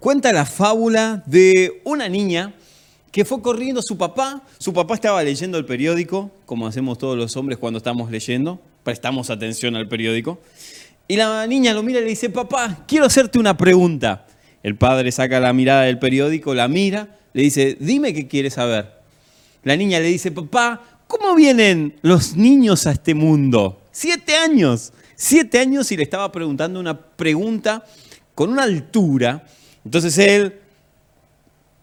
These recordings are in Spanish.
cuenta la fábula de una niña que fue corriendo a su papá. Su papá estaba leyendo el periódico, como hacemos todos los hombres cuando estamos leyendo. Prestamos atención al periódico. Y la niña lo mira y le dice, papá, quiero hacerte una pregunta. El padre saca la mirada del periódico, la mira, le dice, dime qué quieres saber. La niña le dice, papá, ¿cómo vienen los niños a este mundo? Siete años. Siete años y le estaba preguntando una pregunta con una altura. Entonces él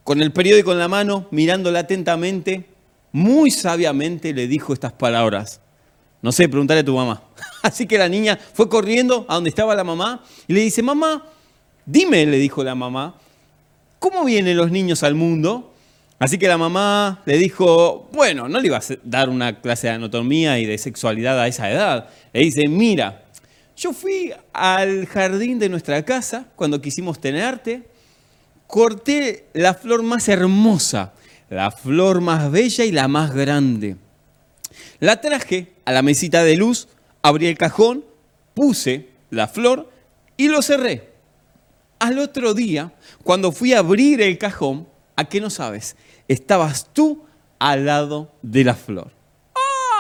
con el periódico en la mano, mirándola atentamente, muy sabiamente le dijo estas palabras. No sé, preguntarle a tu mamá. Así que la niña fue corriendo a donde estaba la mamá y le dice, mamá, dime, le dijo la mamá, ¿cómo vienen los niños al mundo? Así que la mamá le dijo, bueno, no le iba a dar una clase de anatomía y de sexualidad a esa edad. Le dice, mira, yo fui al jardín de nuestra casa cuando quisimos tenerte corté la flor más hermosa, la flor más bella y la más grande. La traje a la mesita de luz, abrí el cajón, puse la flor y lo cerré. Al otro día, cuando fui a abrir el cajón, ¿a qué no sabes? Estabas tú al lado de la flor.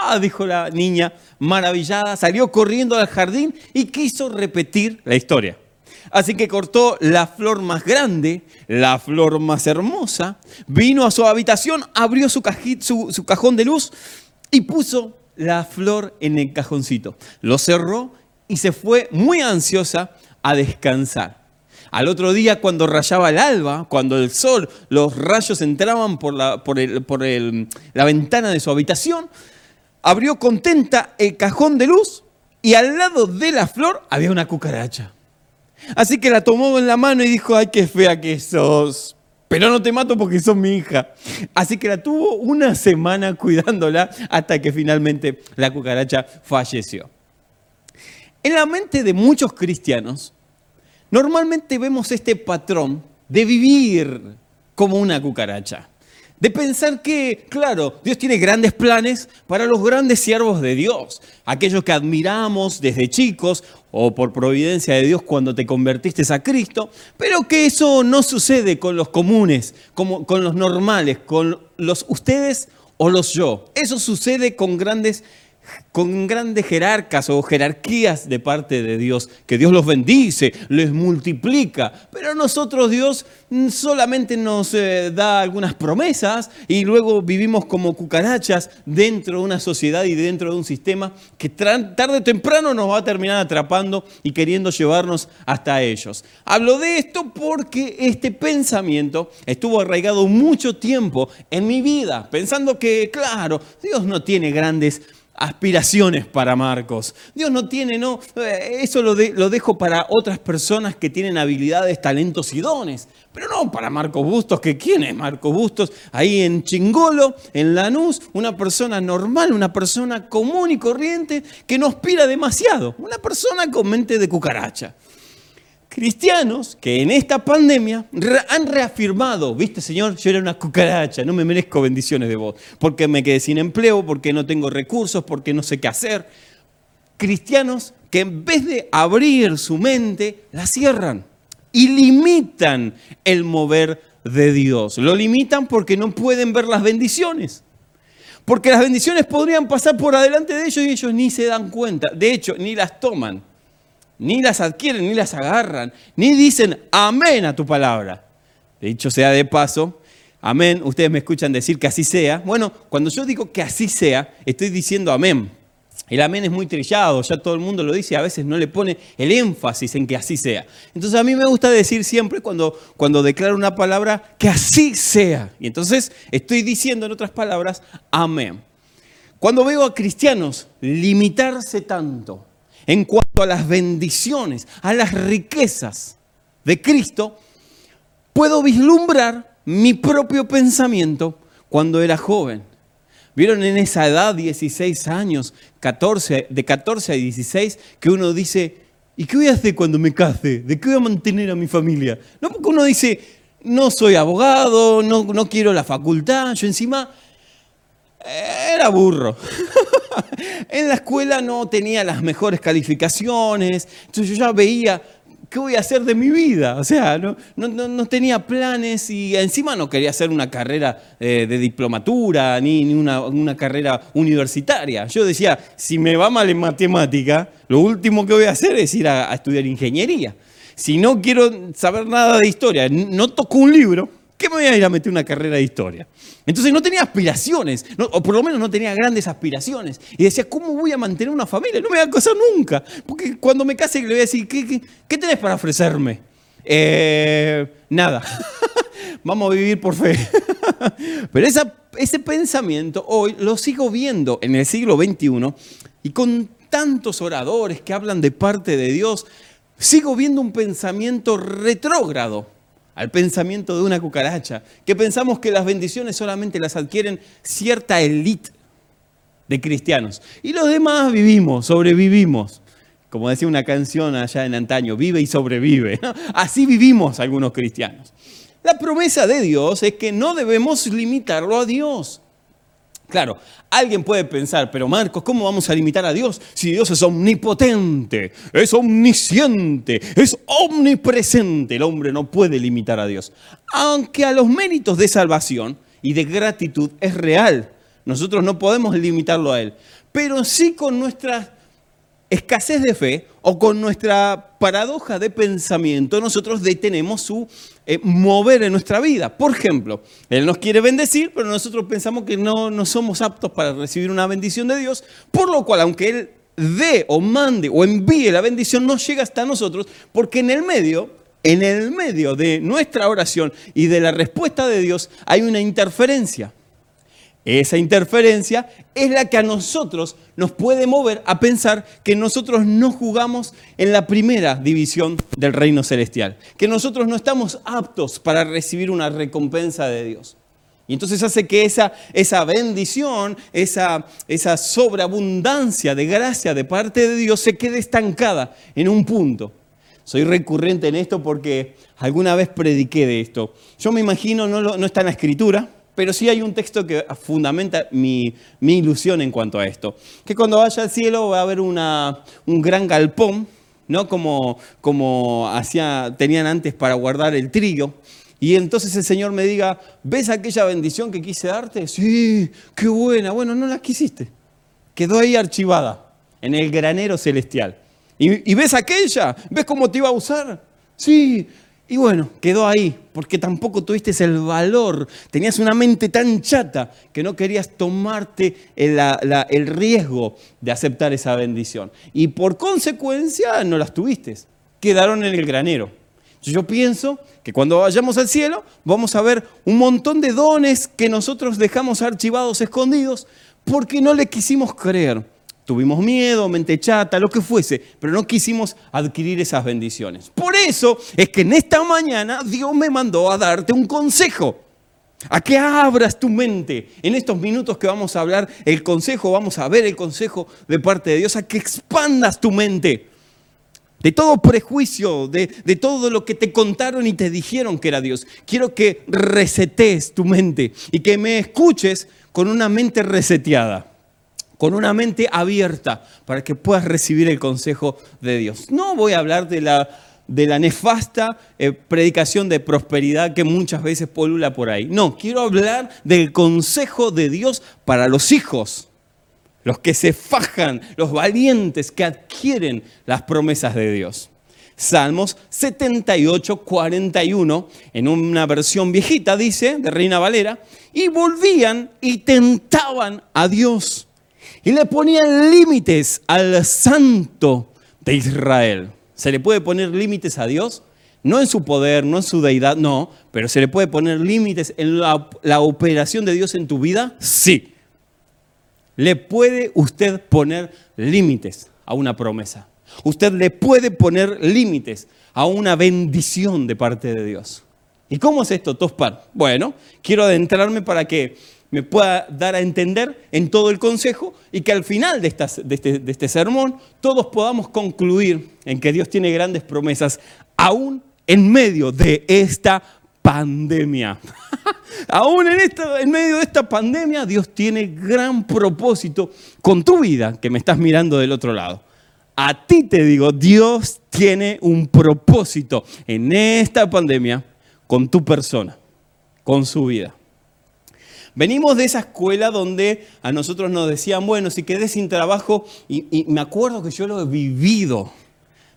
¡Ah! dijo la niña, maravillada, salió corriendo al jardín y quiso repetir la historia. Así que cortó la flor más grande, la flor más hermosa, vino a su habitación, abrió su, cajón de luz y puso la flor en el cajoncito. Lo cerró y se fue muy ansiosa a descansar. Al otro día, cuando rayaba el alba, cuando el sol, los rayos entraban por la, por la ventana de su habitación, abrió contenta el cajón de luz y al lado de la flor había una cucaracha. Así que la tomó en la mano y dijo, ay, qué fea que sos. Pero no te mato porque sos mi hija. Así que la tuvo una semana cuidándola hasta que finalmente la cucaracha falleció. En la mente de muchos cristianos, normalmente vemos este patrón de vivir como una cucaracha. De pensar que, claro, Dios tiene grandes planes para los grandes siervos de Dios, aquellos que admiramos desde chicos o por providencia de Dios cuando te convertiste a Cristo, pero que eso no sucede con los comunes, como, con los normales, con los ustedes o los yo. Eso sucede con grandes con grandes jerarcas o jerarquías de parte de Dios, que Dios los bendice, les multiplica, pero nosotros Dios solamente nos eh, da algunas promesas y luego vivimos como cucarachas dentro de una sociedad y dentro de un sistema que tarde o temprano nos va a terminar atrapando y queriendo llevarnos hasta ellos. Hablo de esto porque este pensamiento estuvo arraigado mucho tiempo en mi vida, pensando que, claro, Dios no tiene grandes aspiraciones para Marcos. Dios no tiene, no, eh, eso lo, dejo para otras personas que tienen habilidades, talentos y dones, pero no para Marcos Bustos, que quién es Marcos Bustos, ahí en Chingolo, en Lanús, una persona normal, una persona común y corriente que no aspira demasiado, una persona con mente de cucaracha cristianos que en esta pandemia han reafirmado, viste Señor, yo era una cucaracha, no me merezco bendiciones de vos, porque me quedé sin empleo, porque no tengo recursos, porque no sé qué hacer. Cristianos que en vez de abrir su mente, la cierran y limitan el mover de Dios. Lo limitan porque no pueden ver las bendiciones. Porque las bendiciones podrían pasar por adelante de ellos y ellos ni se dan cuenta. De hecho, ni las toman ni las adquieren, ni las agarran, ni dicen amén a tu palabra. De dicho sea de paso, amén, ustedes me escuchan decir que así sea. Bueno, cuando yo digo que así sea, estoy diciendo amén. El amén es muy trillado, ya todo el mundo lo dice, a veces no le pone el énfasis en que así sea. Entonces a mí me gusta decir siempre cuando, cuando declaro una palabra que así sea. Y entonces estoy diciendo en otras palabras, amén. Cuando veo a cristianos limitarse tanto en cuanto a las bendiciones, a las riquezas de Cristo, puedo vislumbrar mi propio pensamiento cuando era joven. ¿Vieron en esa edad, 16 años, 14, de 14 a 16, que uno dice, ¿y qué voy a hacer cuando me case? ¿De qué voy a mantener a mi familia? No, porque uno dice, no soy abogado, no, no quiero la facultad, yo encima era burro. en la escuela no tenía las mejores calificaciones, entonces yo ya veía ¿qué voy a hacer de mi vida? O sea, no, no, tenía planes y encima no quería hacer una carrera eh, de diplomatura ni, ni una, carrera universitaria. Yo decía, si me va mal en matemática, lo último que voy a hacer es ir a, a estudiar ingeniería. Si no quiero saber nada de historia, no toco un libro, ¿qué me voy a ir a meter una carrera de historia? Entonces no tenía aspiraciones, o por lo menos no tenía grandes aspiraciones. Y decía, ¿cómo voy a mantener una familia? No me voy a casar nunca. Porque cuando me case le voy a decir, ¿qué, qué, tenés para ofrecerme? Eh, nada. Vamos a vivir por fe. Pero ese pensamiento hoy lo sigo viendo en el siglo XXI y con tantos oradores que hablan de parte de Dios, sigo viendo un pensamiento retrógrado al pensamiento de una cucaracha, que pensamos que las bendiciones solamente las adquieren cierta élite de cristianos. Y los demás vivimos, sobrevivimos. Como decía una canción allá en antaño, vive y sobrevive. Así vivimos algunos cristianos. La promesa de Dios es que no debemos limitarlo a Dios. Claro, alguien puede pensar, pero Marcos, ¿cómo vamos a limitar a Dios si Dios es omnipotente, es omnisciente, es omnipresente? El hombre no puede limitar a Dios. Aunque a los méritos de salvación y de gratitud es real, nosotros no podemos limitarlo a Él, pero sí con nuestra escasez de fe o con nuestra paradoja de pensamiento, nosotros detenemos su eh, mover en nuestra vida. Por ejemplo, Él nos quiere bendecir, pero nosotros pensamos que no, no somos aptos para recibir una bendición de Dios, por lo cual, aunque Él dé o mande o envíe la bendición, no llega hasta nosotros, porque en el medio, en el medio de nuestra oración y de la respuesta de Dios hay una interferencia. Esa interferencia es la que a nosotros nos puede mover a pensar que nosotros no jugamos en la primera división del reino celestial, que nosotros no estamos aptos para recibir una recompensa de Dios. Y entonces hace que esa, esa bendición, esa, esa sobreabundancia de gracia de parte de Dios se quede estancada en un punto. Soy recurrente en esto porque alguna vez prediqué de esto. Yo me imagino, no, no está en la escritura, pero sí hay un texto que fundamenta mi, ilusión en cuanto a esto. Que cuando vaya al cielo va a haber una, un gran galpón, ¿no? Como, como hacía, tenían antes para guardar el trigo. Y entonces el Señor me diga, ¿ves aquella bendición que quise darte? Sí, qué buena. Bueno, no la quisiste. Quedó ahí archivada en el granero celestial. ¿Y, y ves aquella? ¿Ves cómo te iba a usar? Sí, y bueno, quedó ahí, porque tampoco tuviste el valor, tenías una mente tan chata que no querías tomarte el, el, riesgo de aceptar esa bendición. Y por consecuencia no las tuviste, quedaron en el granero. Yo pienso que cuando vayamos al cielo vamos a ver un montón de dones que nosotros dejamos archivados, escondidos, porque no le quisimos creer Tuvimos miedo, mente chata, lo que fuese, pero no quisimos adquirir esas bendiciones. Por eso es que en esta mañana Dios me mandó a darte un consejo. A que abras tu mente. En estos minutos que vamos a hablar el consejo, vamos a ver el consejo de parte de Dios, a que expandas tu mente. De todo prejuicio, de, de todo lo que te contaron y te dijeron que era Dios. Quiero que resetees tu mente y que me escuches con una mente reseteada con una mente abierta para que puedas recibir el consejo de Dios. No voy a hablar de la, nefasta eh, predicación de prosperidad que muchas veces polula por ahí. No, quiero hablar del consejo de Dios para los hijos, los que se fajan, los valientes que adquieren las promesas de Dios. Salmos 78, 41, en una versión viejita dice, de Reina Valera, y volvían y tentaban a Dios y le ponían límites al santo de Israel. ¿Se le puede poner límites a Dios? No en su poder, no en su deidad, no, pero ¿se le puede poner límites en la, la operación de Dios en tu vida? Sí. ¿Le puede usted poner límites a una promesa? Usted le puede poner límites a una bendición de parte de Dios. ¿Y cómo es esto, Tospar? Bueno, quiero adentrarme para que me pueda dar a entender en todo el consejo y que al final de, este, este, sermón todos podamos concluir en que Dios tiene grandes promesas, aún en medio de esta pandemia. aún en, en medio de esta pandemia, Dios tiene gran propósito con tu vida, que me estás mirando del otro lado. a ti te digo, Dios tiene un propósito en esta pandemia con tu persona, con su vida. Venimos de esa escuela donde a nosotros nos decían, bueno, si quedé sin trabajo, y, me acuerdo que yo lo he vivido,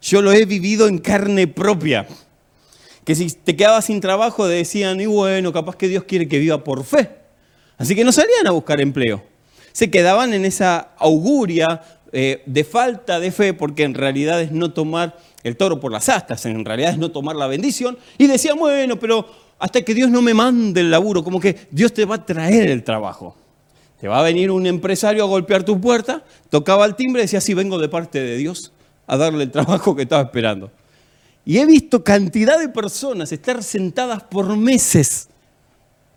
yo lo he vivido en carne propia. Que si te quedabas sin trabajo decían, y bueno, capaz que Dios quiere que viva por fe. Así que no salían a buscar empleo. Se quedaban en esa auguria eh, de falta de fe, porque en realidad es no tomar el toro por las astas, en realidad es no tomar la bendición. Y decían, bueno, pero hasta que Dios no me mande el laburo, como que Dios te va a traer el trabajo. Te va a venir un empresario a golpear tu puerta, tocaba el timbre y decía, sí, vengo de parte de Dios a darle el trabajo que estaba esperando. Y he visto cantidad de personas estar sentadas por meses,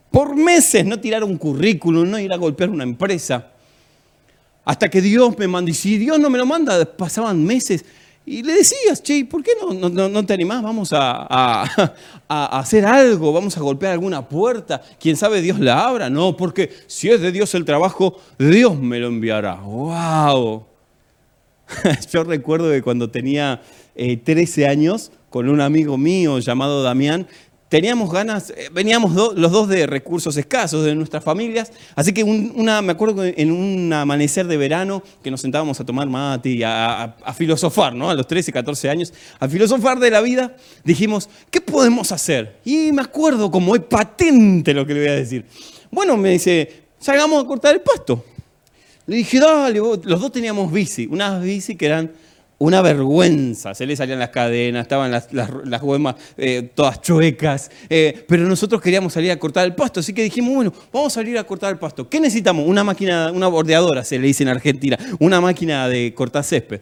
por meses, no tirar un currículum, no ir a golpear una empresa, hasta que Dios me manda. Y si Dios no me lo manda, pasaban meses y le decías, che, ¿por qué no, no, te animás? Vamos a, hacer algo, vamos a golpear alguna puerta. Quién sabe Dios la abra. No, porque si es de Dios el trabajo, Dios me lo enviará. ¡Wow! Yo recuerdo que cuando tenía 13 eh, años, con un amigo mío llamado Damián, teníamos ganas, eh, veníamos los dos de recursos escasos de nuestras familias, así que una, me acuerdo en un amanecer de verano que nos sentábamos a tomar mate y a, filosofar, ¿no? A los 13, 14 años, a filosofar de la vida, dijimos, ¿qué podemos hacer? Y me acuerdo como es patente lo que le voy a decir. Bueno, me dice, salgamos a cortar el pasto. Le dije, dale, los dos teníamos bici, unas bici que eran una vergüenza. Se le salían las cadenas, estaban las, las, eh, todas chuecas. Eh, pero nosotros queríamos salir a cortar el pasto, así que dijimos, bueno, vamos a salir a cortar el pasto. ¿Qué necesitamos? Una máquina, una bordeadora, se le dice en Argentina, una máquina de cortar césped.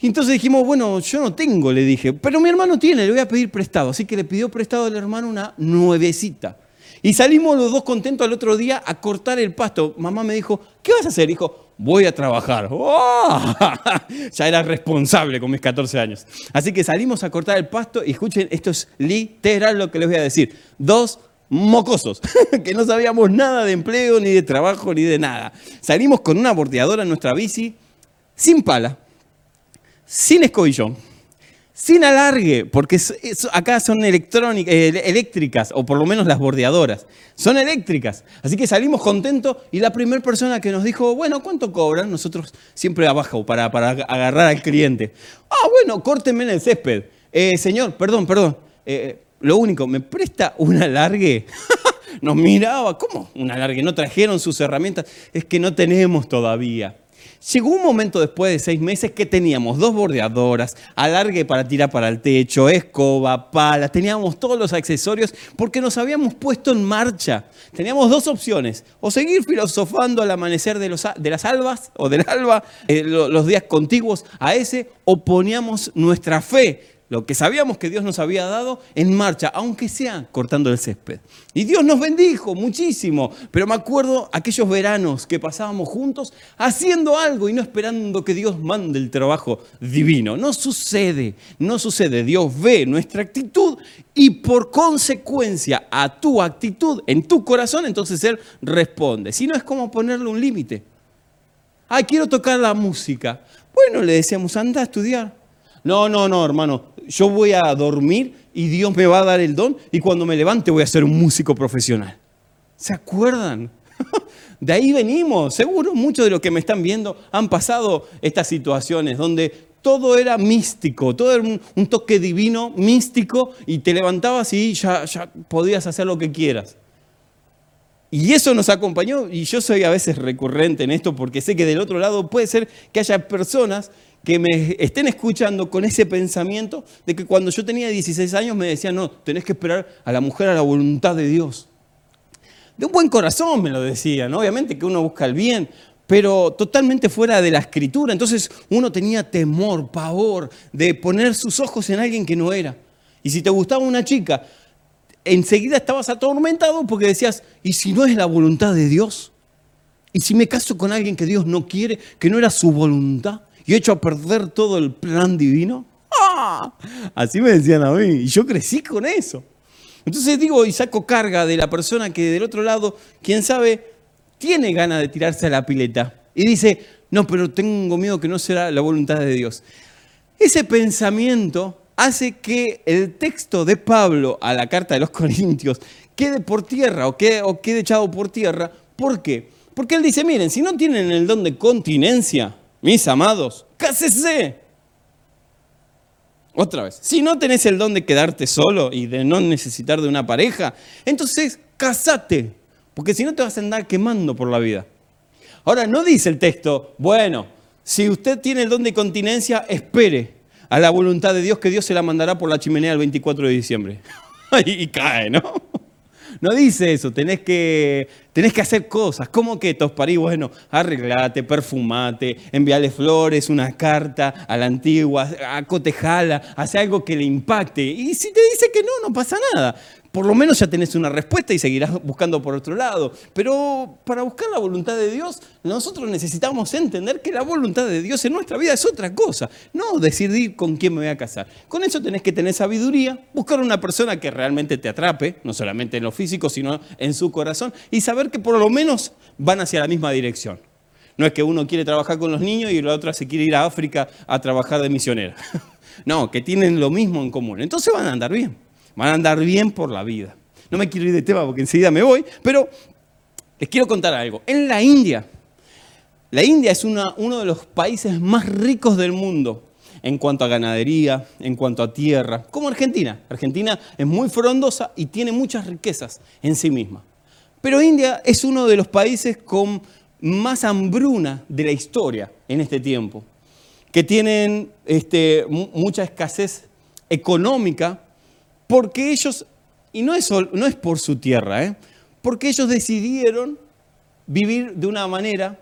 Entonces dijimos, bueno, yo no tengo, le dije, pero mi hermano tiene, le voy a pedir prestado. Así que le pidió prestado al hermano una nuevecita. Y salimos los dos contentos al otro día a cortar el pasto. Mamá me dijo, ¿qué vas a hacer? Dijo, voy a trabajar. ¡Oh! ya era responsable con mis 14 años. Así que salimos a cortar el pasto y escuchen, esto es literal lo que les voy a decir. Dos mocosos, que no sabíamos nada de empleo, ni de trabajo, ni de nada. Salimos con una bordeadora en nuestra bici, sin pala, sin escobillón sin alargue, porque acá son eh, eléctricas, o por lo menos las bordeadoras, son eléctricas. Así que salimos contentos y la primera persona que nos dijo, bueno, ¿cuánto cobran? Nosotros siempre abajo para, agarrar al cliente. Ah, bueno, córtenme en el césped. Eh, señor, perdón, perdón. Eh, lo único, ¿me presta un alargue? nos miraba, ¿cómo un alargue? ¿No trajeron sus herramientas? Es que no tenemos todavía. Llegó un momento después de seis meses que teníamos dos bordeadoras, alargue para tirar para el techo, escoba, palas, teníamos todos los accesorios porque nos habíamos puesto en marcha. Teníamos dos opciones, o seguir filosofando al amanecer de, los, las albas o del alba, eh, los días contiguos a ese, o poníamos nuestra fe lo que sabíamos que Dios nos había dado en marcha, aunque sea cortando el césped. Y Dios nos bendijo muchísimo, pero me acuerdo aquellos veranos que pasábamos juntos haciendo algo y no esperando que Dios mande el trabajo divino. No sucede, no sucede. Dios ve nuestra actitud y por consecuencia a tu actitud en tu corazón, entonces Él responde. Si no es como ponerle un límite. Ay, quiero tocar la música. Bueno, le decíamos, anda a estudiar. No, no, no, hermano yo voy a dormir y Dios me va a dar el don y cuando me levante voy a ser un músico profesional. ¿Se acuerdan? De ahí venimos. Seguro muchos de los que me están viendo han pasado estas situaciones donde todo era místico, todo era un, toque divino, místico, y te levantabas y ya, ya podías hacer lo que quieras. Y eso nos acompañó, y yo soy a veces recurrente en esto porque sé que del otro lado puede ser que haya personas que me estén escuchando con ese pensamiento de que cuando yo tenía 16 años me decían, no, tenés que esperar a la mujer a la voluntad de Dios. De un buen corazón me lo decían, obviamente que uno busca el bien, pero totalmente fuera de la escritura. Entonces uno tenía temor, pavor de poner sus ojos en alguien que no era. Y si te gustaba una chica, enseguida estabas atormentado porque decías, ¿y si no es la voluntad de Dios? ¿Y si me caso con alguien que Dios no quiere, que no era su voluntad? Y he hecho a perder todo el plan divino? ¡Ah! Así me decían a mí, y yo crecí con eso. Entonces digo y saco carga de la persona que del otro lado, quién sabe, tiene ganas de tirarse a la pileta. Y dice, no, pero tengo miedo que no será la voluntad de Dios. Ese pensamiento hace que el texto de Pablo a la carta de los Corintios quede por tierra o o quede echado por tierra. ¿Por qué? Porque él dice, miren, si no tienen el don de continencia, mis amados, cásese. Otra vez, si no tenés el don de quedarte solo y de no necesitar de una pareja, entonces casate, porque si no te vas a andar quemando por la vida. Ahora, no dice el texto, bueno, si usted tiene el don de continencia, espere a la voluntad de Dios que Dios se la mandará por la chimenea el 24 de diciembre. y cae, ¿no? No dice eso, tenés que, tenés que hacer cosas. ¿Cómo que Tosparí? Bueno, arreglate, perfumate, enviale flores, una carta a la antigua, acotejala, hace algo que le impacte. Y si te dice que no, no pasa nada por lo menos ya tenés una respuesta y seguirás buscando por otro lado. Pero para buscar la voluntad de Dios, nosotros necesitamos entender que la voluntad de Dios en nuestra vida es otra cosa. No decidir con quién me voy a casar. Con eso tenés que tener sabiduría, buscar una persona que realmente te atrape, no solamente en lo físico, sino en su corazón, y saber que por lo menos van hacia la misma dirección. No es que uno quiere trabajar con los niños y la otra se quiere ir a África a trabajar de misionera. No, que tienen lo mismo en común. Entonces van a andar bien van a andar bien por la vida. No me quiero ir de tema porque enseguida me voy, pero les quiero contar algo. En la India, la India es uno de los países más ricos del mundo en cuanto a ganadería, en cuanto a tierra, como Argentina. Argentina es muy frondosa y tiene muchas riquezas en sí misma. Pero India es uno de los países con más hambruna de la historia en este tiempo, que tienen este, mucha escasez económica porque ellos, y no es, no es por su tierra, ¿eh? porque ellos decidieron vivir de una manera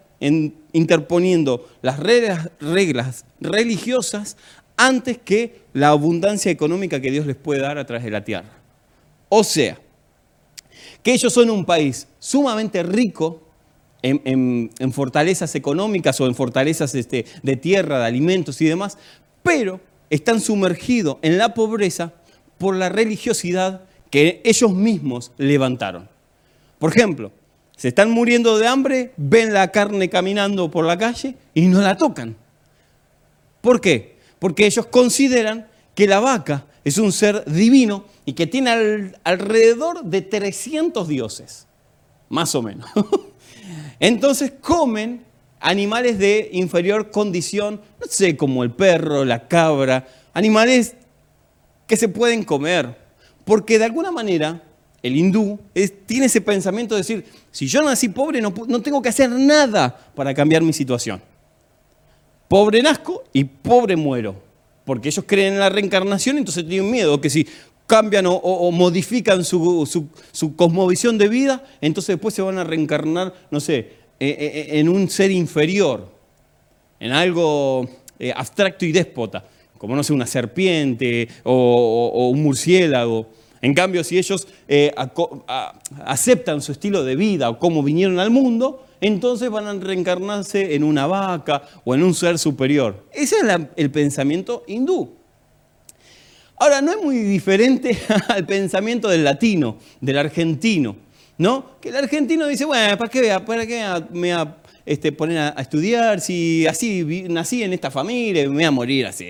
interponiendo las reglas, religiosas antes que la abundancia económica que Dios les puede dar a través de la tierra. O sea, que ellos son un país sumamente rico en, fortalezas económicas o en fortalezas este, de tierra, de alimentos y demás, pero están sumergidos en la pobreza por la religiosidad que ellos mismos levantaron. Por ejemplo, se están muriendo de hambre, ven la carne caminando por la calle y no la tocan. ¿Por qué? Porque ellos consideran que la vaca es un ser divino y que tiene alrededor de 300 dioses, más o menos. Entonces comen animales de inferior condición, no sé, como el perro, la cabra, animales que se pueden comer. Porque de alguna manera el hindú tiene ese pensamiento de decir, si yo nací pobre no, no tengo que hacer nada para cambiar mi situación. Pobre nazco y pobre muero. Porque ellos creen en la reencarnación, entonces tienen miedo que si cambian o, modifican su, cosmovisión de vida, entonces después se van a reencarnar, no sé, e, e, e, en un ser inferior, en algo eh, abstracto y déspota como no sé, una serpiente o, un murciélago. En cambio, si ellos eh, aceptan su estilo de vida o cómo vinieron al mundo, entonces van a reencarnarse en una vaca o en un ser superior. Ese es el pensamiento hindú. Ahora, no es muy diferente al pensamiento del latino, del argentino, ¿no? Que el argentino dice, bueno, ¿para qué, para qué me voy a este, poner a, estudiar si así nací en esta familia y me voy a morir así?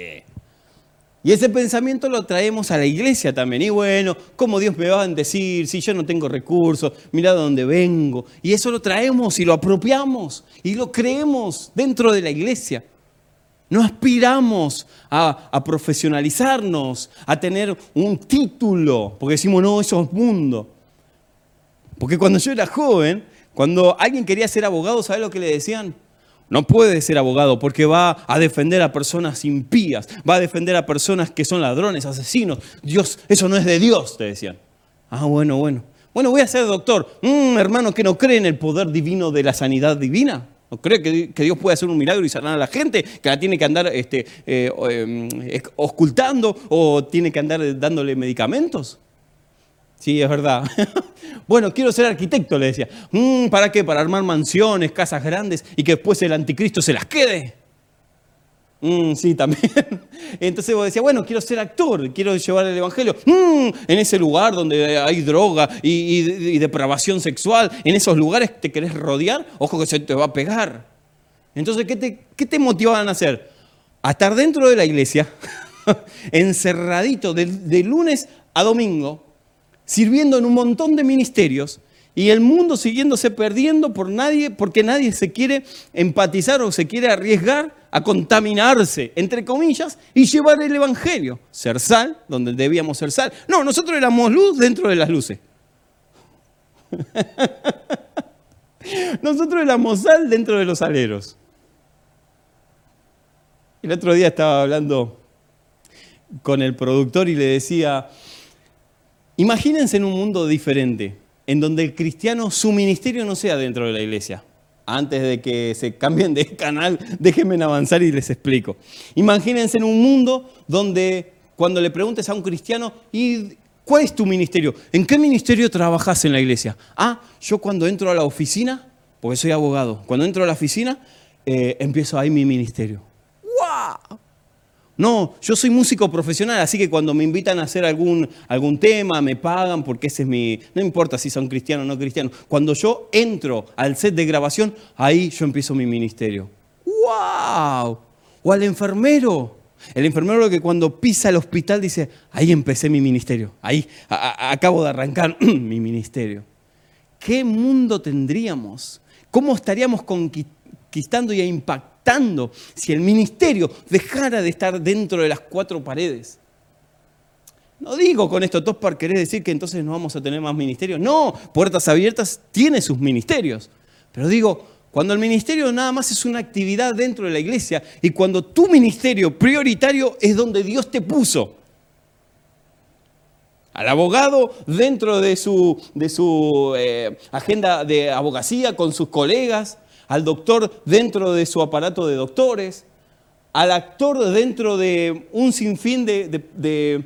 Y ese pensamiento lo traemos a la iglesia también. Y bueno, ¿cómo Dios me va a decir si yo no tengo recursos? Mira de dónde vengo. Y eso lo traemos y lo apropiamos y lo creemos dentro de la iglesia. No aspiramos a, a profesionalizarnos, a tener un título, porque decimos, no, eso es mundo. Porque cuando yo era joven, cuando alguien quería ser abogado, ¿sabes lo que le decían? No puede ser abogado porque va a defender a personas impías, va a defender a personas que son ladrones, asesinos. Dios, eso no es de Dios, te decían. Ah, bueno, bueno. Bueno, voy a ser doctor. Mm, hermano, que no cree en el poder divino de la sanidad divina. ¿No cree que, Dios puede hacer un milagro y sanar a la gente? ¿Que la tiene que andar este, eh, em, ocultando o tiene que andar dándole medicamentos? Sí, es verdad. bueno, quiero ser arquitecto, le decía. Mm, ¿Para qué? Para armar mansiones, casas grandes y que después el anticristo se las quede. Mm, sí, también. Entonces vos decías, bueno, quiero ser actor, quiero llevar el Evangelio. Mm, en ese lugar donde hay droga y, depravación sexual, en esos lugares te querés rodear, ojo que se te va a pegar. Entonces, ¿qué te, qué motivaban a hacer? A estar dentro de la iglesia, encerradito de, lunes a domingo, sirviendo en un montón de ministerios y el mundo siguiéndose perdiendo por nadie, porque nadie se quiere empatizar o se quiere arriesgar a contaminarse, entre comillas, y llevar el Evangelio. Ser sal, donde debíamos ser sal. No, nosotros éramos luz dentro de las luces. nosotros éramos sal dentro de los aleros. El otro día estaba hablando con el productor y le decía, imagínense en un mundo diferente, en donde el cristiano, su ministerio no sea dentro de la iglesia. Antes de que se cambien de canal, déjenme avanzar y les explico. Imagínense en un mundo donde cuando le preguntes a un cristiano, ¿y cuál es tu ministerio? ¿En qué ministerio trabajas en la iglesia? Ah, yo cuando entro a la oficina, porque soy abogado, cuando entro a la oficina, eh, empiezo ahí mi ministerio. ¡Wow! No, yo soy músico profesional, así que cuando me invitan a hacer algún, algún tema, me pagan porque ese es mi... No importa si son cristianos o no cristianos. Cuando yo entro al set de grabación, ahí yo empiezo mi ministerio. ¡Wow! O al enfermero. El enfermero que cuando pisa el hospital dice, ahí empecé mi ministerio, ahí acabo de arrancar mi ministerio. ¿Qué mundo tendríamos? ¿Cómo estaríamos conquistando y impactando? Si el ministerio dejara de estar dentro de las cuatro paredes. No digo con esto, para querer decir que entonces no vamos a tener más ministerios. No, Puertas Abiertas tiene sus ministerios. Pero digo, cuando el ministerio nada más es una actividad dentro de la iglesia y cuando tu ministerio prioritario es donde Dios te puso. Al abogado dentro de su, de su eh, agenda de abogacía con sus colegas, al doctor dentro de su aparato de doctores, al actor dentro de un sinfín de,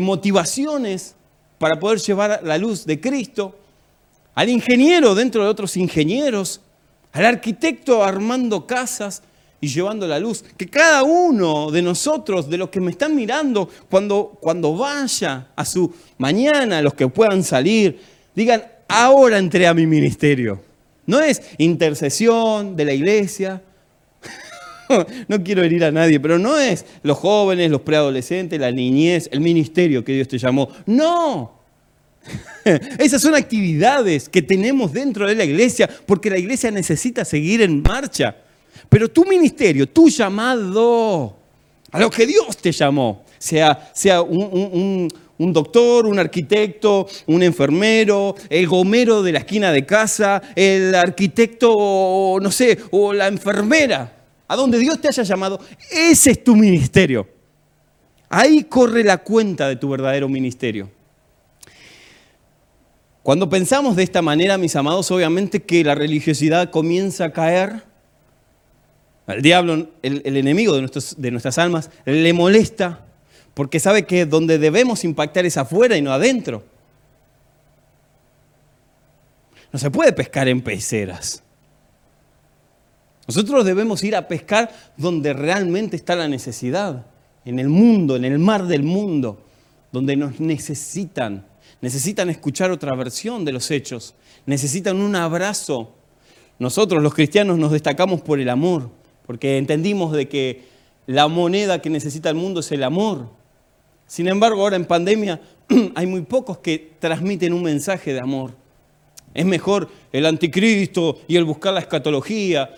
motivaciones para poder llevar la luz de Cristo, al ingeniero dentro de otros ingenieros, al arquitecto armando casas y llevando la luz. Que cada uno de nosotros, de los que me están mirando, cuando, cuando vaya a su mañana, los que puedan salir, digan, ahora entré a mi ministerio. No es intercesión de la iglesia. no quiero herir a nadie, pero no es los jóvenes, los preadolescentes, la niñez, el ministerio que Dios te llamó. No. Esas son actividades que tenemos dentro de la iglesia porque la iglesia necesita seguir en marcha. Pero tu ministerio, tu llamado, a lo que Dios te llamó, sea, sea un, un doctor, un arquitecto, un enfermero, el gomero de la esquina de casa, el arquitecto, no sé, o la enfermera, a donde Dios te haya llamado, ese es tu ministerio. Ahí corre la cuenta de tu verdadero ministerio. Cuando pensamos de esta manera, mis amados, obviamente que la religiosidad comienza a caer. Al diablo, el, enemigo de, de nuestras almas, le molesta porque sabe que donde debemos impactar es afuera y no adentro. No se puede pescar en peceras. Nosotros debemos ir a pescar donde realmente está la necesidad, en el mundo, en el mar del mundo, donde nos necesitan. Necesitan escuchar otra versión de los hechos, necesitan un abrazo. Nosotros los cristianos nos destacamos por el amor, porque entendimos de que la moneda que necesita el mundo es el amor. Sin embargo, ahora en pandemia hay muy pocos que transmiten un mensaje de amor. Es mejor el anticristo y el buscar la escatología.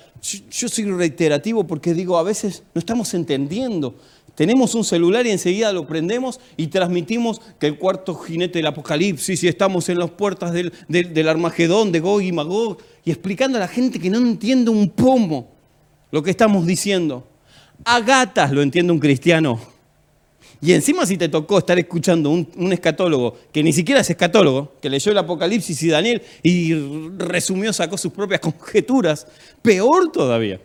Yo soy reiterativo porque digo, a veces no estamos entendiendo. Tenemos un celular y enseguida lo prendemos y transmitimos que el cuarto jinete del apocalipsis y estamos en las puertas del, del Armagedón, de Gog y Magog, y explicando a la gente que no entiende un pomo lo que estamos diciendo. A gatas lo entiende un cristiano. Y encima si te tocó estar escuchando un, escatólogo que ni siquiera es escatólogo, que leyó el Apocalipsis y Daniel y resumió, sacó sus propias conjeturas, peor todavía.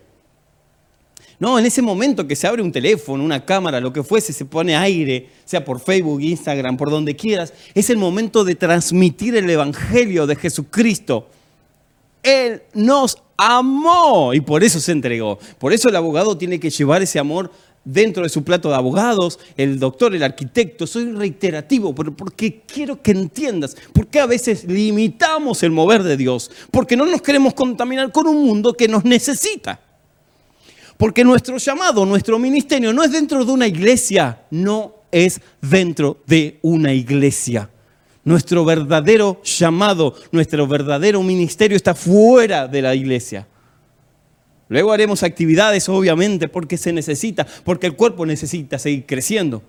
No, en ese momento que se abre un teléfono, una cámara, lo que fuese, se pone aire, sea por Facebook, Instagram, por donde quieras, es el momento de transmitir el Evangelio de Jesucristo. Él nos amó y por eso se entregó. Por eso el abogado tiene que llevar ese amor dentro de su plato de abogados, el doctor, el arquitecto. Soy reiterativo porque quiero que entiendas por qué a veces limitamos el mover de Dios. Porque no nos queremos contaminar con un mundo que nos necesita. Porque nuestro llamado, nuestro ministerio no es dentro de una iglesia, no es dentro de una iglesia. Nuestro verdadero llamado, nuestro verdadero ministerio está fuera de la iglesia. Luego haremos actividades, obviamente, porque se necesita, porque el cuerpo necesita seguir creciendo.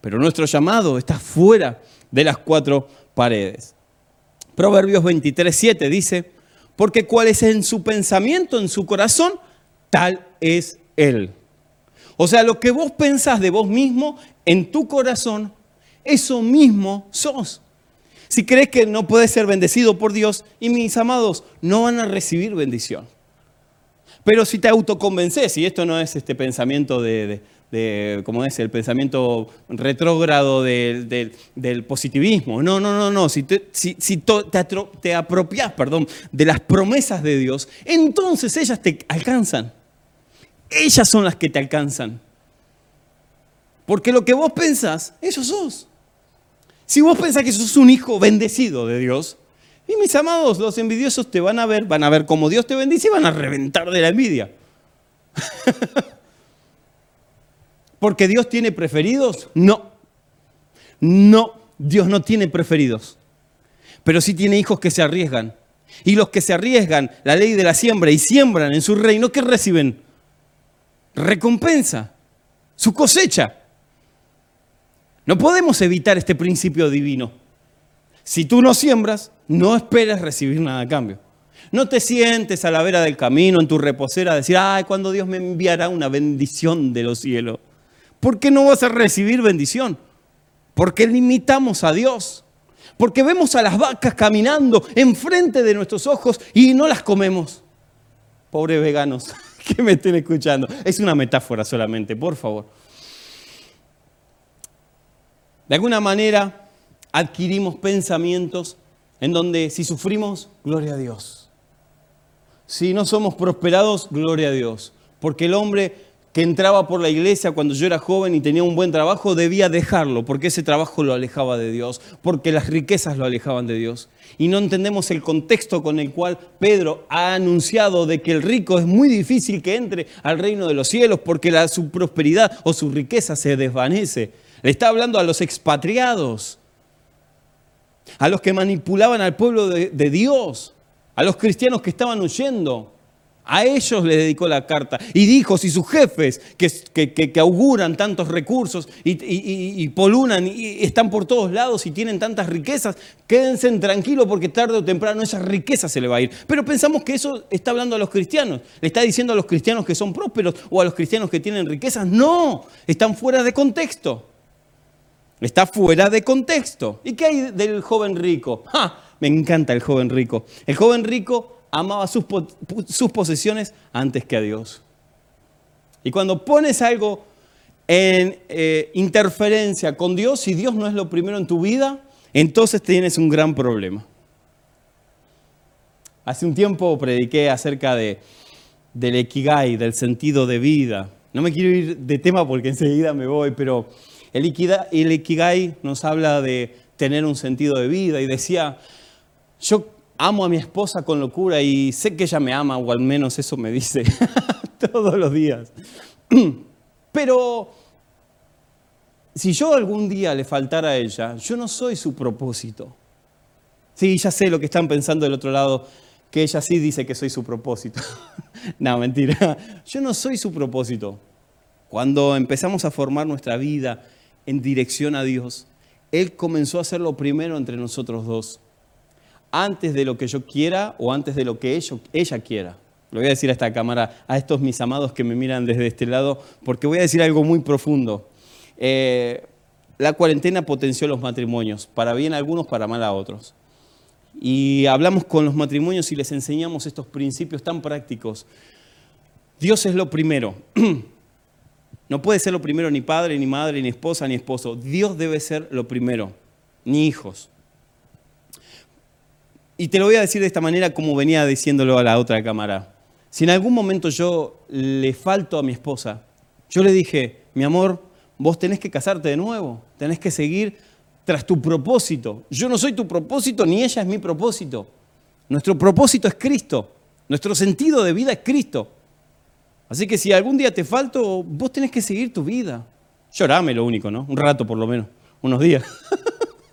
Pero nuestro llamado está fuera de las cuatro paredes. Proverbios 23, 7 dice, porque cuál es en su pensamiento, en su corazón, tal es él. O sea, lo que vos pensás de vos mismo en tu corazón, eso mismo sos. Si crees que no puedes ser bendecido por Dios, y mis amados, no van a recibir bendición. Pero si te autoconvences, y esto no es este pensamiento de, como es el pensamiento retrógrado del, positivismo. No, no, no, no. Si, te, si, apropias perdón, de las promesas de Dios, entonces ellas te alcanzan. Ellas son las que te alcanzan. Porque lo que vos pensás, eso sos. Si vos pensás que sos un hijo bendecido de Dios, y mis amados, los envidiosos te van a ver, van a ver cómo Dios te bendice y van a reventar de la envidia. Porque Dios tiene preferidos? No. No, Dios no tiene preferidos. Pero sí tiene hijos que se arriesgan. Y los que se arriesgan, la ley de la siembra y siembran en su reino, ¿qué reciben? Recompensa, su cosecha. No podemos evitar este principio divino. Si tú no siembras, no esperes recibir nada a cambio. No te sientes a la vera del camino, en tu reposera, a decir, ay, cuando Dios me enviará una bendición de los cielos. ¿Por qué no vas a recibir bendición? Porque limitamos a Dios. Porque vemos a las vacas caminando enfrente de nuestros ojos y no las comemos. Pobres veganos que me estén escuchando. Es una metáfora solamente, por favor. De alguna manera adquirimos pensamientos en donde si sufrimos, gloria a Dios. Si no somos prosperados, gloria a Dios. Porque el hombre que entraba por la iglesia cuando yo era joven y tenía un buen trabajo, debía dejarlo, porque ese trabajo lo alejaba de Dios, porque las riquezas lo alejaban de Dios. Y no entendemos el contexto con el cual Pedro ha anunciado de que el rico es muy difícil que entre al reino de los cielos, porque la, su prosperidad o su riqueza se desvanece. Le está hablando a los expatriados, a los que manipulaban al pueblo de, Dios, a los cristianos que estaban huyendo. A ellos le dedicó la carta y dijo, si sus jefes que, auguran tantos recursos y, polunan y están por todos lados y tienen tantas riquezas, quédense tranquilos porque tarde o temprano esa riqueza se le va a ir. Pero pensamos que eso está hablando a los cristianos. Le está diciendo a los cristianos que son prósperos o a los cristianos que tienen riquezas. No, están fuera de contexto. Está fuera de contexto. ¿Y qué hay del joven rico? Me encanta el joven rico. El joven rico amaba sus, posesiones antes que a Dios. Y cuando pones algo en eh, interferencia con Dios, si Dios no es lo primero en tu vida, entonces tienes un gran problema. Hace un tiempo prediqué acerca de, del Ikigai, del sentido de vida. No me quiero ir de tema porque enseguida me voy, pero el Ikigai, nos habla de tener un sentido de vida y decía, yo amo a mi esposa con locura y sé que ella me ama, o al menos eso me dice todos los días. Pero si yo algún día le faltara a ella, yo no soy su propósito. Sí, ya sé lo que están pensando del otro lado, que ella sí dice que soy su propósito. no, mentira. Yo no soy su propósito. Cuando empezamos a formar nuestra vida en dirección a Dios, Él comenzó a hacer lo primero entre nosotros dos, antes de lo que yo quiera o antes de lo que ella, quiera. Lo voy a decir a esta cámara, a estos mis amados que me miran desde este lado, porque voy a decir algo muy profundo. Eh, la cuarentena potenció los matrimonios, para bien a algunos, para mal a otros. Y hablamos con los matrimonios y les enseñamos estos principios tan prácticos. Dios es lo primero. No puede ser lo primero ni padre, ni madre, ni esposa, ni esposo. Dios debe ser lo primero, ni hijos. Y te lo voy a decir de esta manera como venía diciéndolo a la otra cámara. Si en algún momento yo le falto a mi esposa, yo le dije, mi amor, vos tenés que casarte de nuevo, tenés que seguir tras tu propósito. Yo no soy tu propósito, ni ella es mi propósito. Nuestro propósito es Cristo. Nuestro sentido de vida es Cristo. Así que si algún día te falto, vos tenés que seguir tu vida. Llorame lo único, ¿no? Un rato por lo menos, unos días.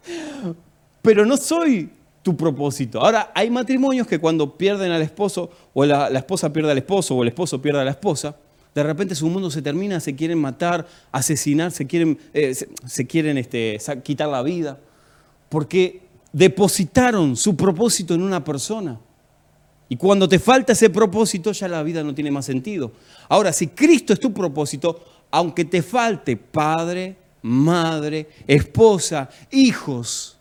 Pero no soy tu propósito. Ahora, hay matrimonios que cuando pierden al esposo, o la, esposa pierde al esposo, o el esposo pierde a la esposa, de repente su mundo se termina, se quieren matar, asesinar, se quieren, eh, se, quieren este, quitar la vida, porque depositaron su propósito en una persona. Y cuando te falta ese propósito, ya la vida no tiene más sentido. Ahora, si Cristo es tu propósito, aunque te falte padre, madre, esposa, hijos,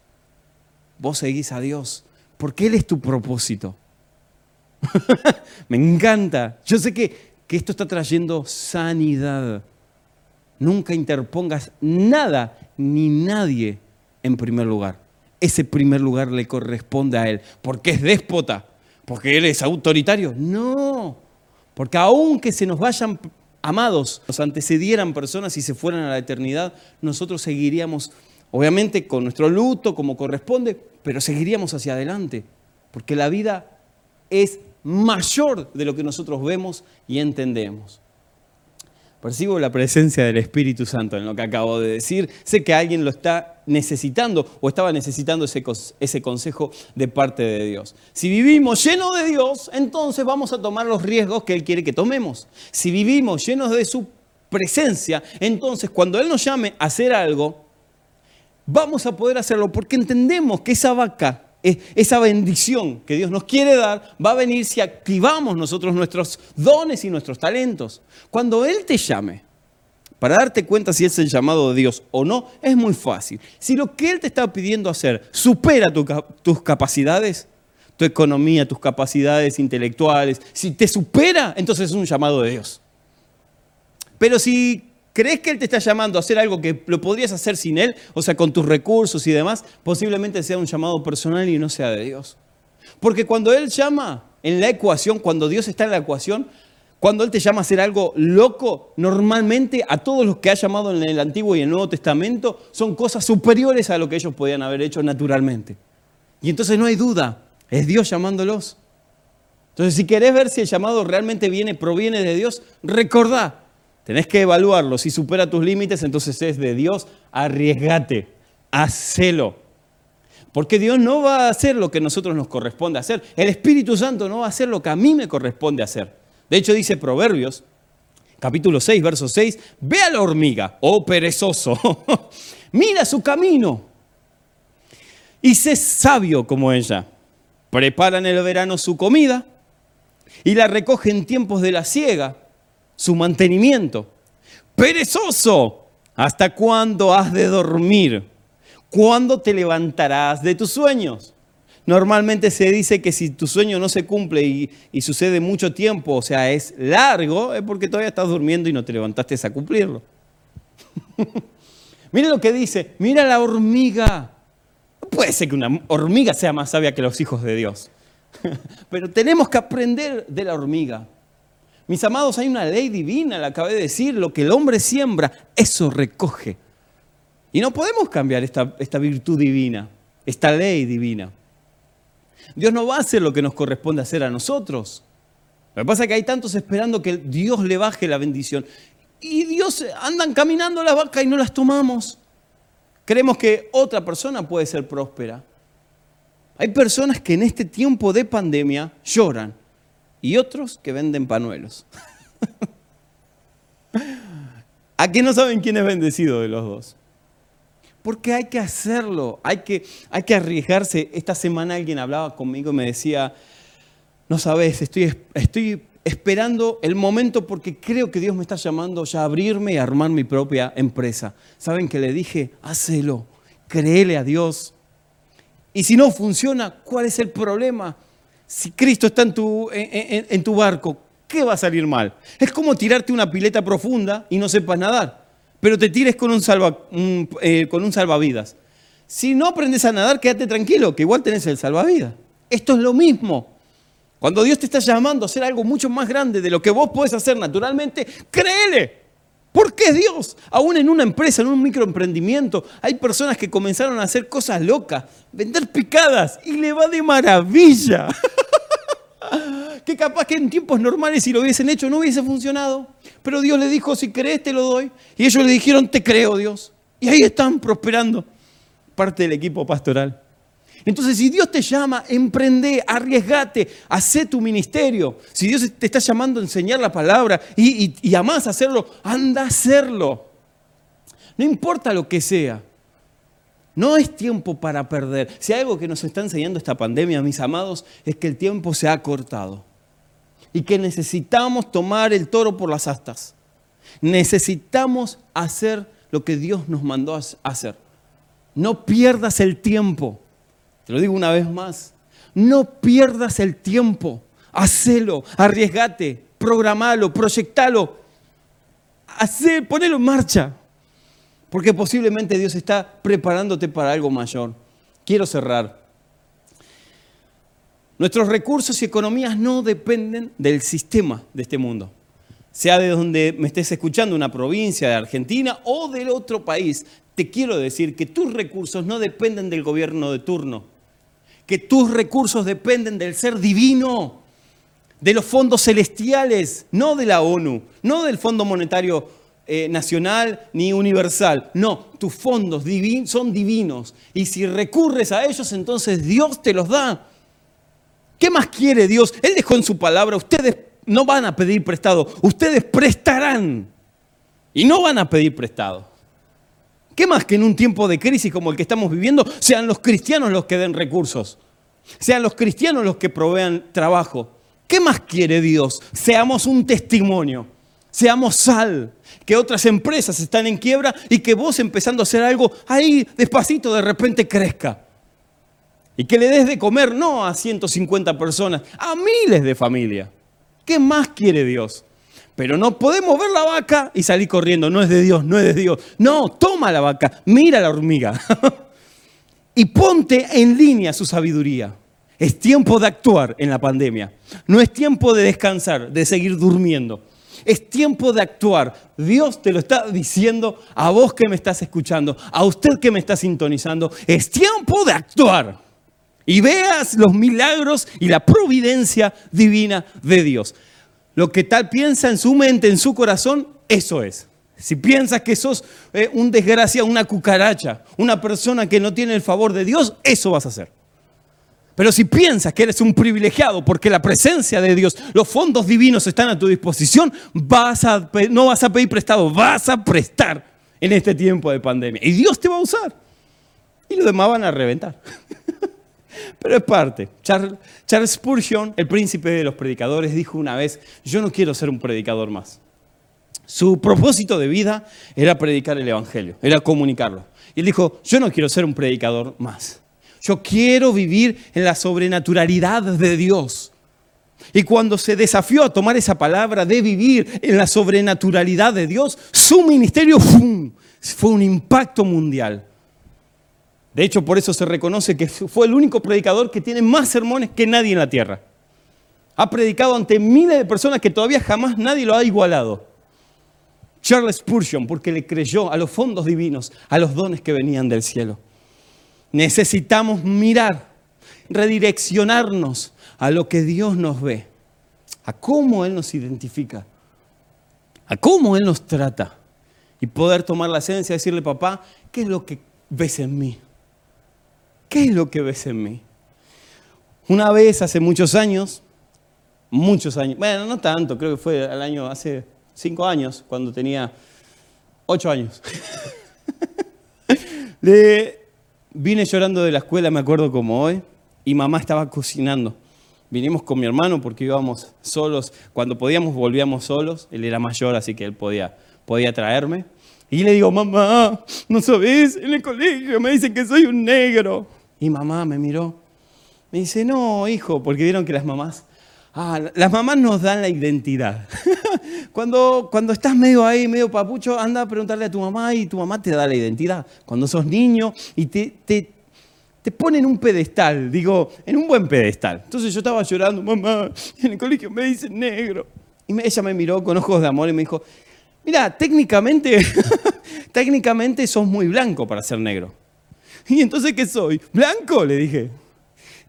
vos seguís a Dios, porque Él es tu propósito. Me encanta. Yo sé que, que esto está trayendo sanidad. Nunca interpongas nada ni nadie en primer lugar. Ese primer lugar le corresponde a Él, porque es déspota porque Él es autoritario. No, porque aunque se nos vayan amados, nos antecedieran personas y se fueran a la eternidad, nosotros seguiríamos, obviamente con nuestro luto como corresponde, pero seguiríamos hacia adelante, porque la vida es mayor de lo que nosotros vemos y entendemos. Percibo la presencia del Espíritu Santo en lo que acabo de decir. Sé que alguien lo está necesitando o estaba necesitando ese, ese consejo de parte de Dios. Si vivimos llenos de Dios, entonces vamos a tomar los riesgos que Él quiere que tomemos. Si vivimos llenos de su presencia, entonces cuando Él nos llame a hacer algo, vamos a poder hacerlo porque entendemos que esa vaca esa bendición que Dios nos quiere dar va a venir si activamos nosotros nuestros dones y nuestros talentos. Cuando Él te llame, para darte cuenta si es el llamado de Dios o no, es muy fácil. Si lo que Él te está pidiendo hacer supera tus capacidades, tu economía, tus capacidades intelectuales, si te supera, entonces es un llamado de Dios. Pero si crees que Él te está llamando a hacer algo que lo podrías hacer sin Él, o sea, con tus recursos y demás, posiblemente sea un llamado personal y no sea de Dios. Porque cuando Él llama en la ecuación, cuando Dios está en la ecuación, cuando Él te llama a hacer algo loco, normalmente a todos los que ha llamado en el Antiguo y el Nuevo Testamento son cosas superiores a lo que ellos podían haber hecho naturalmente. Y entonces no hay duda, es Dios llamándolos. Entonces, si querés ver si el llamado realmente viene, proviene de Dios, recordá, Tenés que evaluarlo. Si supera tus límites, entonces es de Dios. Arriesgate, hacelo. Porque Dios no va a hacer lo que a nosotros nos corresponde hacer. El Espíritu Santo no va a hacer lo que a mí me corresponde hacer. De hecho, dice Proverbios, capítulo 6, verso 6, ve a la hormiga, oh perezoso, mira su camino y sé sabio como ella. Prepara en el verano su comida y la recoge en tiempos de la siega su mantenimiento. Perezoso, ¿hasta cuándo has de dormir? ¿Cuándo te levantarás de tus sueños? Normalmente se dice que si tu sueño no se cumple y, sucede mucho tiempo, o sea, es largo, es porque todavía estás durmiendo y no te levantaste a cumplirlo. Mira lo que dice, mira la hormiga. Puede ser que una hormiga sea más sabia que los hijos de Dios. Pero tenemos que aprender de la hormiga. Mis amados, hay una ley divina, la acabé de decir, lo que el hombre siembra, eso recoge. Y no podemos cambiar esta, esta virtud divina, esta ley divina. Dios no va a hacer lo que nos corresponde hacer a nosotros. Lo que pasa es que hay tantos esperando que Dios le baje la bendición. Y Dios andan caminando las vacas y no las tomamos. Creemos que otra persona puede ser próspera. Hay personas que en este tiempo de pandemia lloran y otros que venden panuelos. Aquí no saben quién es bendecido de los dos. Porque hay que hacerlo, hay que, hay que arriesgarse. Esta semana alguien hablaba conmigo y me decía, no sabes, estoy, estoy esperando el momento porque creo que Dios me está llamando ya a abrirme y a armar mi propia empresa. ¿Saben que le dije? Hacelo, créele a Dios. Y si no funciona, ¿cuál es el problema? Si Cristo está en tu, en, tu barco, ¿qué va a salir mal? Es como tirarte una pileta profunda y no sepas nadar, pero te tires con un, salva, eh, con un salvavidas. Si no aprendes a nadar, quédate tranquilo, que igual tenés el salvavidas. Esto es lo mismo. Cuando Dios te está llamando a hacer algo mucho más grande de lo que vos podés hacer naturalmente, créele. Porque es Dios. Aún en una empresa, en un microemprendimiento, hay personas que comenzaron a hacer cosas locas, vender picadas, y le va de maravilla. que capaz que en tiempos normales si lo hubiesen hecho no hubiese funcionado. Pero Dios le dijo, si crees te lo doy. Y ellos le dijeron, te creo Dios. Y ahí están prosperando, parte del equipo pastoral. Entonces, si Dios te llama, emprende, arriesgate, hace tu ministerio. Si Dios te está llamando a enseñar la palabra y, y, amás hacerlo, anda a hacerlo. No importa lo que sea. No es tiempo para perder. Si hay algo que nos está enseñando esta pandemia, mis amados, es que el tiempo se ha cortado. Y que necesitamos tomar el toro por las astas. Necesitamos hacer lo que Dios nos mandó hacer. No pierdas el tiempo. Te lo digo una vez más. No pierdas el tiempo. Hacelo, arriesgate, programalo, proyectalo. Hacé, ponelo en marcha. Porque posiblemente Dios está preparándote para algo mayor. Quiero cerrar. Nuestros recursos y economías no dependen del sistema de este mundo. Sea de donde me estés escuchando, una provincia de Argentina o del otro país, te quiero decir que tus recursos no dependen del gobierno de turno que tus recursos dependen del ser divino, de los fondos celestiales, no de la ONU, no del Fondo Monetario eh, Nacional ni Universal. No, tus fondos son divinos. Y si recurres a ellos, entonces Dios te los da. ¿Qué más quiere Dios? Él dejó en su palabra, ustedes no van a pedir prestado, ustedes prestarán. Y no van a pedir prestado. ¿Qué más que en un tiempo de crisis como el que estamos viviendo sean los cristianos los que den recursos? Sean los cristianos los que provean trabajo. ¿Qué más quiere Dios? Seamos un testimonio, seamos sal, que otras empresas están en quiebra y que vos empezando a hacer algo ahí despacito de repente crezca. Y que le des de comer no a 150 personas, a miles de familias. ¿Qué más quiere Dios? Pero no podemos ver la vaca y salir corriendo. No es de Dios, no es de Dios. No, toma la vaca, mira la hormiga. y ponte en línea su sabiduría. Es tiempo de actuar en la pandemia. No es tiempo de descansar, de seguir durmiendo. Es tiempo de actuar. Dios te lo está diciendo a vos que me estás escuchando, a usted que me está sintonizando. Es tiempo de actuar. Y veas los milagros y la providencia divina de Dios. Lo que tal piensa en su mente, en su corazón, eso es. Si piensas que sos eh, un desgraciado, una cucaracha, una persona que no tiene el favor de Dios, eso vas a hacer. Pero si piensas que eres un privilegiado porque la presencia de Dios, los fondos divinos están a tu disposición, vas a, no vas a pedir prestado, vas a prestar en este tiempo de pandemia. Y Dios te va a usar. Y los demás van a reventar. Pero es parte. Charles Spurgeon, el príncipe de los predicadores, dijo una vez, yo no quiero ser un predicador más. Su propósito de vida era predicar el Evangelio, era comunicarlo. Y él dijo, yo no quiero ser un predicador más. Yo quiero vivir en la sobrenaturalidad de Dios. Y cuando se desafió a tomar esa palabra de vivir en la sobrenaturalidad de Dios, su ministerio fue un impacto mundial. De hecho, por eso se reconoce que fue el único predicador que tiene más sermones que nadie en la tierra. Ha predicado ante miles de personas que todavía jamás nadie lo ha igualado. Charles Spurgeon, porque le creyó a los fondos divinos, a los dones que venían del cielo. Necesitamos mirar, redireccionarnos a lo que Dios nos ve, a cómo Él nos identifica, a cómo Él nos trata y poder tomar la esencia y decirle, papá, ¿qué es lo que ves en mí? ¿Qué es lo que ves en mí? Una vez, hace muchos años, muchos años, bueno, no tanto, creo que fue al año, hace cinco años, cuando tenía ocho años. Le vine llorando de la escuela, me acuerdo como hoy, y mamá estaba cocinando. Vinimos con mi hermano porque íbamos solos, cuando podíamos volvíamos solos, él era mayor, así que él podía, podía traerme. Y le digo, mamá, ¿no sabes? En el colegio me dicen que soy un negro. Y mamá me miró. Me dice, no, hijo, porque vieron que las mamás, ah, las mamás nos dan la identidad. cuando, cuando estás medio ahí, medio papucho, anda a preguntarle a tu mamá y tu mamá te da la identidad. Cuando sos niño y te, te, te ponen un pedestal, digo, en un buen pedestal. Entonces yo estaba llorando, mamá, en el colegio me dicen negro. Y ella me miró con ojos de amor y me dijo, mira, técnicamente, técnicamente sos muy blanco para ser negro. ¿Y entonces qué soy? Blanco, le dije.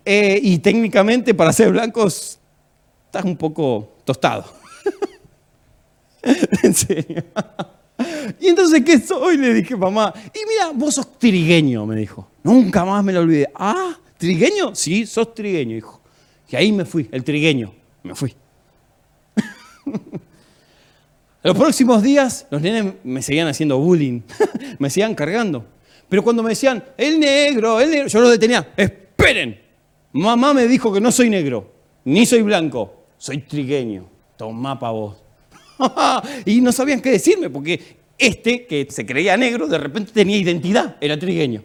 Eh, y técnicamente para ser blancos, estás un poco tostado. en serio. Y entonces, ¿qué soy? Le dije, mamá. Y mira, vos sos trigueño, me dijo. Nunca más me lo olvidé. Ah, ¿trigueño? Sí, sos trigueño, hijo. Y ahí me fui, el trigueño. Me fui. Los próximos días, los nenes me seguían haciendo bullying, me seguían cargando. Pero cuando me decían, el negro, el negro, yo lo detenía. Esperen, mamá me dijo que no soy negro, ni soy blanco, soy trigueño. Tomá pa' vos. y no sabían qué decirme, porque este, que se creía negro, de repente tenía identidad, era trigueño.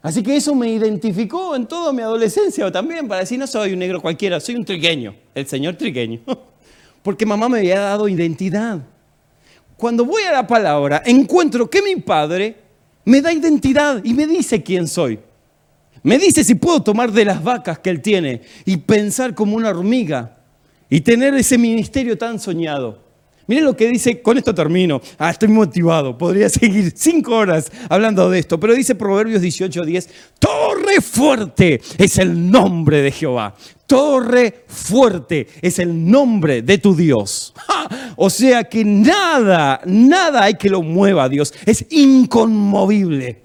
Así que eso me identificó en toda mi adolescencia también, para decir, no soy un negro cualquiera, soy un trigueño, el señor trigueño. Porque mamá me había dado identidad. Cuando voy a la palabra, encuentro que mi padre me da identidad y me dice quién soy. Me dice si puedo tomar de las vacas que él tiene y pensar como una hormiga y tener ese ministerio tan soñado. Miren lo que dice, con esto termino. Ah, estoy motivado, podría seguir cinco horas hablando de esto, pero dice Proverbios 18:10, torre fuerte es el nombre de Jehová. Torre fuerte es el nombre de tu Dios. O sea que nada, nada hay que lo mueva Dios. Es inconmovible.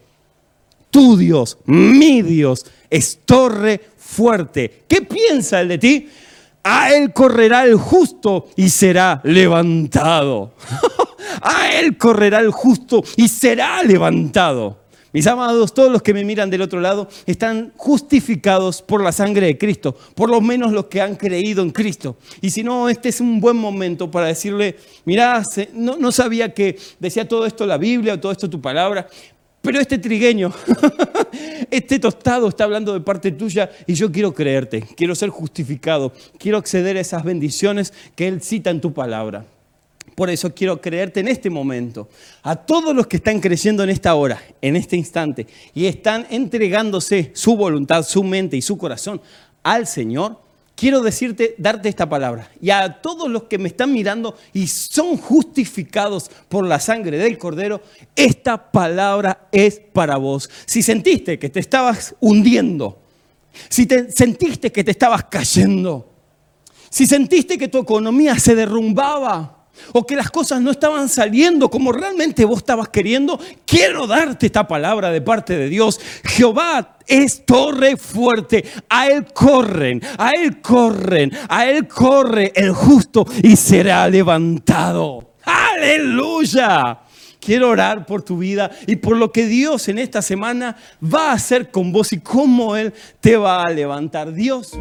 Tu Dios, mi Dios, es torre fuerte. ¿Qué piensa él de ti? A él correrá el justo y será levantado. a él correrá el justo y será levantado. Mis amados, todos los que me miran del otro lado están justificados por la sangre de Cristo, por lo menos los que han creído en Cristo. Y si no, este es un buen momento para decirle, mirá, no, no sabía que decía todo esto la Biblia o todo esto tu palabra, pero este trigueño, este tostado está hablando de parte tuya y yo quiero creerte, quiero ser justificado, quiero acceder a esas bendiciones que Él cita en tu palabra. Por eso quiero creerte en este momento. A todos los que están creciendo en esta hora, en este instante, y están entregándose su voluntad, su mente y su corazón al Señor, quiero decirte, darte esta palabra. Y a todos los que me están mirando y son justificados por la sangre del Cordero, esta palabra es para vos. Si sentiste que te estabas hundiendo, si te sentiste que te estabas cayendo, si sentiste que tu economía se derrumbaba, o que las cosas no estaban saliendo como realmente vos estabas queriendo, quiero darte esta palabra de parte de Dios. Jehová es torre fuerte, a Él corren, a Él corren, a Él corre el justo y será levantado. Aleluya. Quiero orar por tu vida y por lo que Dios en esta semana va a hacer con vos y cómo Él te va a levantar. Dios.